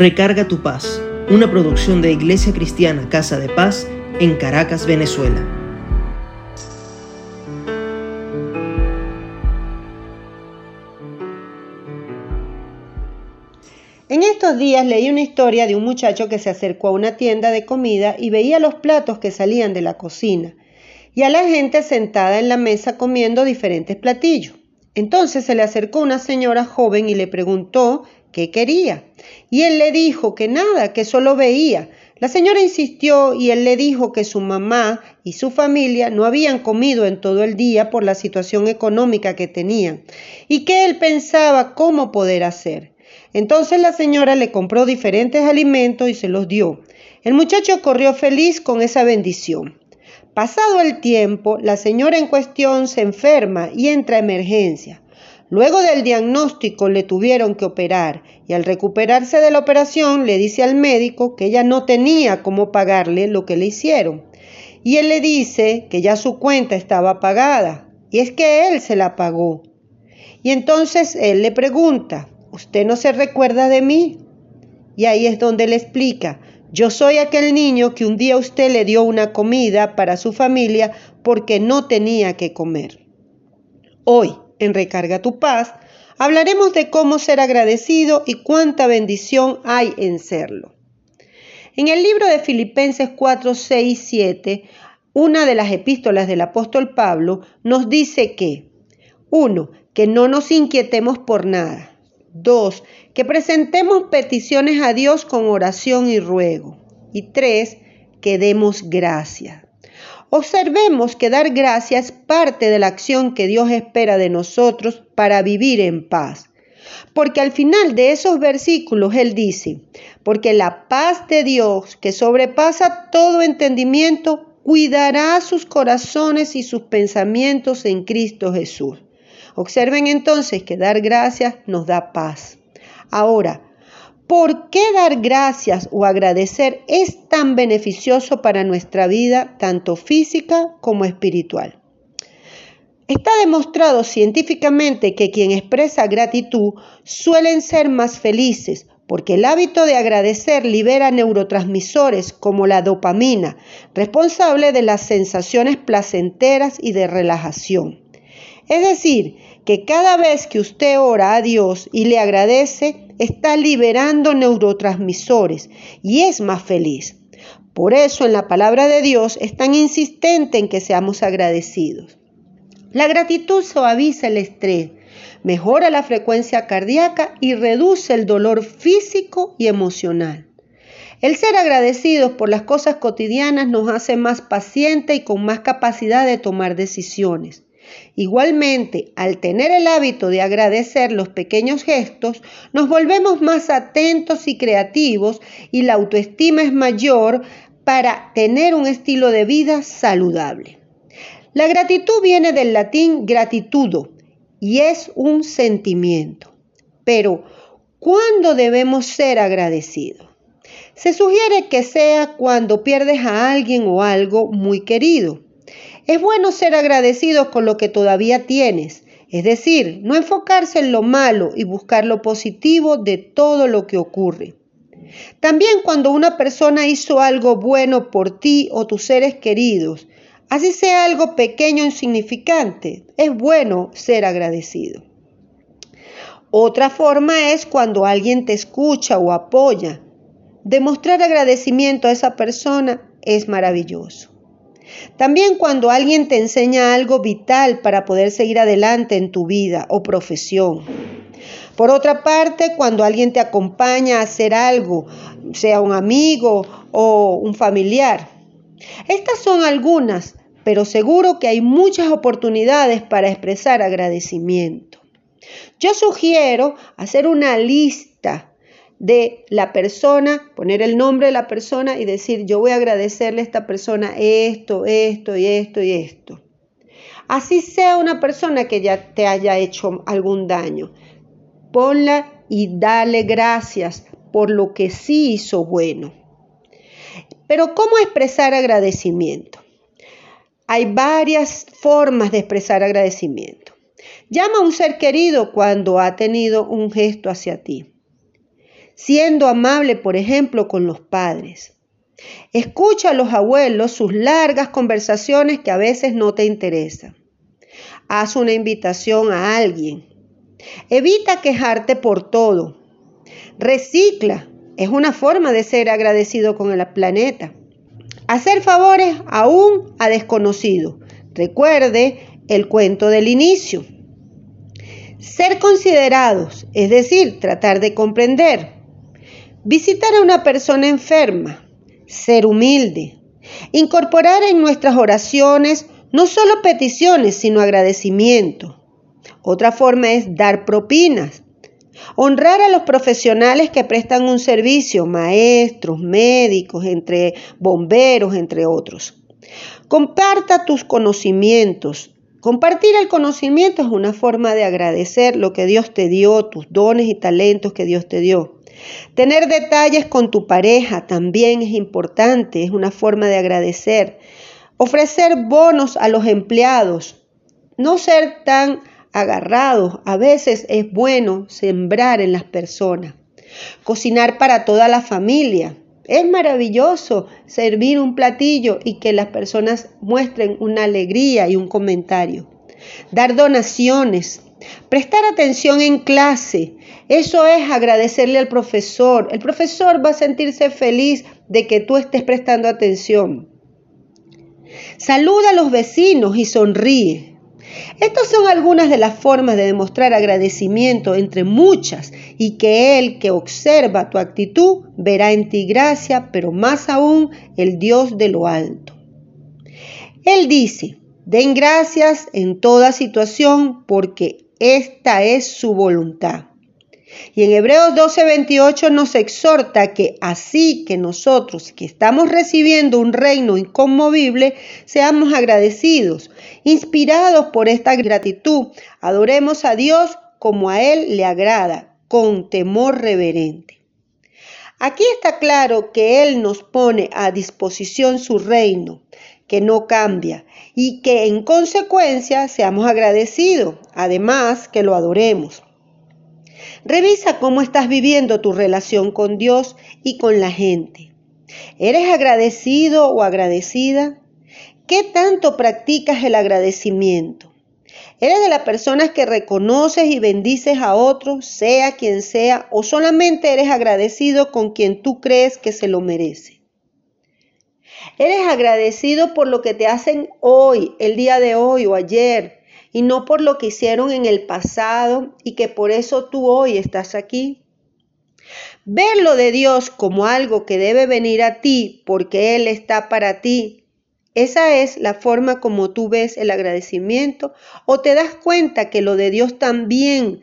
Recarga tu paz, una producción de Iglesia Cristiana Casa de Paz en Caracas, Venezuela. En estos días leí una historia de un muchacho que se acercó a una tienda de comida y veía los platos que salían de la cocina y a la gente sentada en la mesa comiendo diferentes platillos. Entonces se le acercó una señora joven y le preguntó qué quería. Y él le dijo que nada, que solo veía. La señora insistió y él le dijo que su mamá y su familia no habían comido en todo el día por la situación económica que tenían y que él pensaba cómo poder hacer. Entonces la señora le compró diferentes alimentos y se los dio. El muchacho corrió feliz con esa bendición. Pasado el tiempo, la señora en cuestión se enferma y entra a emergencia. Luego del diagnóstico le tuvieron que operar y al recuperarse de la operación le dice al médico que ella no tenía cómo pagarle lo que le hicieron. Y él le dice que ya su cuenta estaba pagada y es que él se la pagó. Y entonces él le pregunta, ¿usted no se recuerda de mí? Y ahí es donde le explica, yo soy aquel niño que un día usted le dio una comida para su familia porque no tenía que comer. Hoy, en Recarga tu Paz, hablaremos de cómo ser agradecido y cuánta bendición hay en serlo. En el libro de Filipenses 4, 6 7, una de las epístolas del apóstol Pablo nos dice que, 1. Que no nos inquietemos por nada. 2. Que presentemos peticiones a Dios con oración y ruego. Y 3. Que demos gracias. Observemos que dar gracias es parte de la acción que Dios espera de nosotros para vivir en paz. Porque al final de esos versículos Él dice, porque la paz de Dios que sobrepasa todo entendimiento, cuidará sus corazones y sus pensamientos en Cristo Jesús. Observen entonces que dar gracias nos da paz. Ahora, ¿por qué dar gracias o agradecer es tan beneficioso para nuestra vida, tanto física como espiritual? Está demostrado científicamente que quien expresa gratitud suelen ser más felices, porque el hábito de agradecer libera neurotransmisores como la dopamina, responsable de las sensaciones placenteras y de relajación. Es decir, que cada vez que usted ora a Dios y le agradece, está liberando neurotransmisores y es más feliz. Por eso en la palabra de Dios es tan insistente en que seamos agradecidos. La gratitud suaviza el estrés, mejora la frecuencia cardíaca y reduce el dolor físico y emocional. El ser agradecidos por las cosas cotidianas nos hace más pacientes y con más capacidad de tomar decisiones. Igualmente, al tener el hábito de agradecer los pequeños gestos, nos volvemos más atentos y creativos y la autoestima es mayor para tener un estilo de vida saludable. La gratitud viene del latín gratitudo y es un sentimiento. Pero, ¿cuándo debemos ser agradecidos? Se sugiere que sea cuando pierdes a alguien o algo muy querido es bueno ser agradecido con lo que todavía tienes, es decir, no enfocarse en lo malo y buscar lo positivo de todo lo que ocurre. También cuando una persona hizo algo bueno por ti o tus seres queridos, así sea algo pequeño o insignificante, es bueno ser agradecido. Otra forma es cuando alguien te escucha o apoya. Demostrar agradecimiento a esa persona es maravilloso. También cuando alguien te enseña algo vital para poder seguir adelante en tu vida o profesión. Por otra parte, cuando alguien te acompaña a hacer algo, sea un amigo o un familiar. Estas son algunas, pero seguro que hay muchas oportunidades para expresar agradecimiento. Yo sugiero hacer una lista de la persona, poner el nombre de la persona y decir, yo voy a agradecerle a esta persona esto, esto y esto y esto. Así sea una persona que ya te haya hecho algún daño, ponla y dale gracias por lo que sí hizo bueno. Pero ¿cómo expresar agradecimiento? Hay varias formas de expresar agradecimiento. Llama a un ser querido cuando ha tenido un gesto hacia ti. Siendo amable, por ejemplo, con los padres. Escucha a los abuelos sus largas conversaciones que a veces no te interesan. Haz una invitación a alguien. Evita quejarte por todo. Recicla. Es una forma de ser agradecido con el planeta. Hacer favores aún a desconocidos. Recuerde el cuento del inicio. Ser considerados, es decir, tratar de comprender. Visitar a una persona enferma, ser humilde. Incorporar en nuestras oraciones no solo peticiones, sino agradecimiento. Otra forma es dar propinas. Honrar a los profesionales que prestan un servicio, maestros, médicos, entre bomberos, entre otros. Comparta tus conocimientos. Compartir el conocimiento es una forma de agradecer lo que Dios te dio, tus dones y talentos que Dios te dio. Tener detalles con tu pareja también es importante, es una forma de agradecer. Ofrecer bonos a los empleados. No ser tan agarrados. A veces es bueno sembrar en las personas. Cocinar para toda la familia. Es maravilloso servir un platillo y que las personas muestren una alegría y un comentario. Dar donaciones. Prestar atención en clase. Eso es agradecerle al profesor. El profesor va a sentirse feliz de que tú estés prestando atención. Saluda a los vecinos y sonríe. Estas son algunas de las formas de demostrar agradecimiento entre muchas y que el que observa tu actitud verá en ti gracia, pero más aún el Dios de lo alto. Él dice, den gracias en toda situación porque esta es su voluntad. Y en Hebreos 12:28 nos exhorta que así que nosotros que estamos recibiendo un reino inconmovible, seamos agradecidos, inspirados por esta gratitud, adoremos a Dios como a Él le agrada, con temor reverente. Aquí está claro que Él nos pone a disposición su reino, que no cambia, y que en consecuencia seamos agradecidos, además que lo adoremos. Revisa cómo estás viviendo tu relación con Dios y con la gente. ¿Eres agradecido o agradecida? ¿Qué tanto practicas el agradecimiento? ¿Eres de las personas que reconoces y bendices a otros, sea quien sea, o solamente eres agradecido con quien tú crees que se lo merece? ¿Eres agradecido por lo que te hacen hoy, el día de hoy o ayer? y no por lo que hicieron en el pasado y que por eso tú hoy estás aquí. Verlo de Dios como algo que debe venir a ti porque Él está para ti. Esa es la forma como tú ves el agradecimiento o te das cuenta que lo de Dios también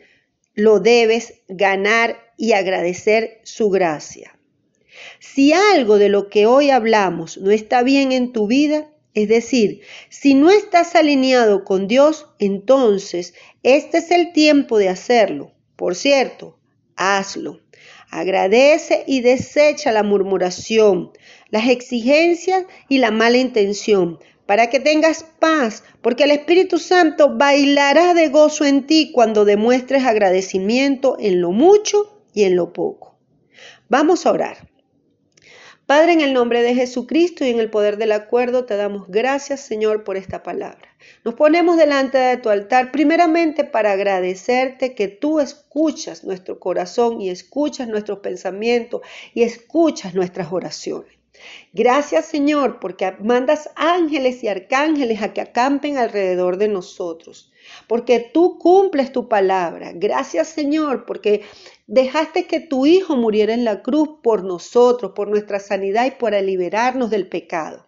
lo debes ganar y agradecer su gracia. Si algo de lo que hoy hablamos no está bien en tu vida, es decir, si no estás alineado con Dios, entonces este es el tiempo de hacerlo. Por cierto, hazlo. Agradece y desecha la murmuración, las exigencias y la mala intención, para que tengas paz, porque el Espíritu Santo bailará de gozo en ti cuando demuestres agradecimiento en lo mucho y en lo poco. Vamos a orar. Padre, en el nombre de Jesucristo y en el poder del acuerdo, te damos gracias, Señor, por esta palabra. Nos ponemos delante de tu altar primeramente para agradecerte que tú escuchas nuestro corazón y escuchas nuestros pensamientos y escuchas nuestras oraciones. Gracias Señor porque mandas ángeles y arcángeles a que acampen alrededor de nosotros, porque tú cumples tu palabra. Gracias Señor porque Dejaste que tu Hijo muriera en la cruz por nosotros, por nuestra sanidad y para liberarnos del pecado.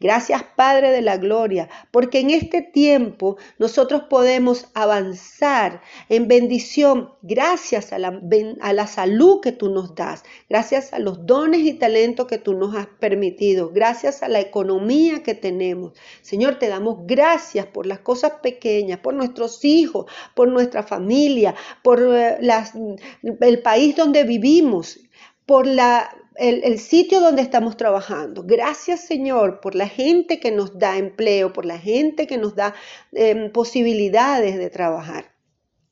Gracias Padre de la Gloria, porque en este tiempo nosotros podemos avanzar en bendición gracias a la, a la, salud que tú nos das, gracias a los dones y talentos que tú nos has permitido, gracias a la economía que tenemos. Señor, te damos gracias por las cosas pequeñas, por nuestros hijos, por nuestra familia, por eh, el país donde vivimos, por la el, sitio donde estamos trabajando. Gracias Señor por la gente que nos da empleo, por la gente que nos da em, posibilidades de trabajar.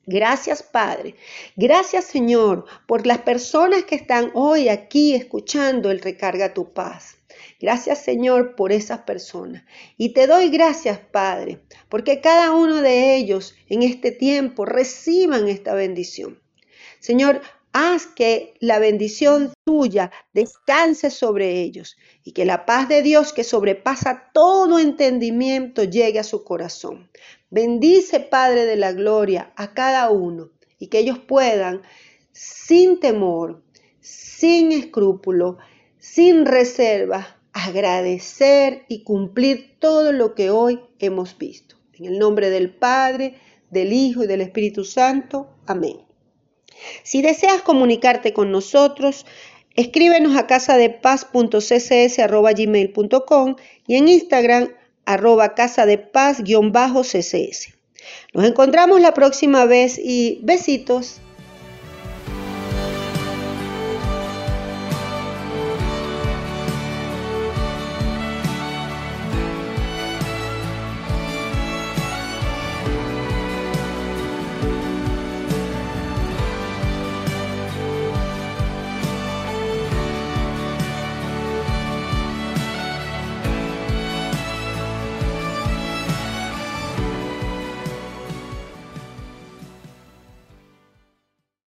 Gracias Padre. Gracias Señor por las personas que están hoy aquí escuchando el Recarga tu paz. Gracias Señor por esas personas. Y te doy gracias Padre, porque cada uno de ellos en este tiempo reciban esta bendición. Señor, haz que la bendición tuya descanse sobre ellos y que la paz de Dios que sobrepasa todo entendimiento llegue a su corazón. Bendice, Padre de la Gloria, a cada uno y que ellos puedan, sin temor, sin escrúpulo, sin reserva, agradecer y cumplir todo lo que hoy hemos visto. En el nombre del Padre, del Hijo y del Espíritu Santo. Amén. Si deseas comunicarte con nosotros, escríbenos a casadepaz.ccs.gmail.com y en Instagram arroba casadepaz-ccs. Nos encontramos la próxima vez y besitos.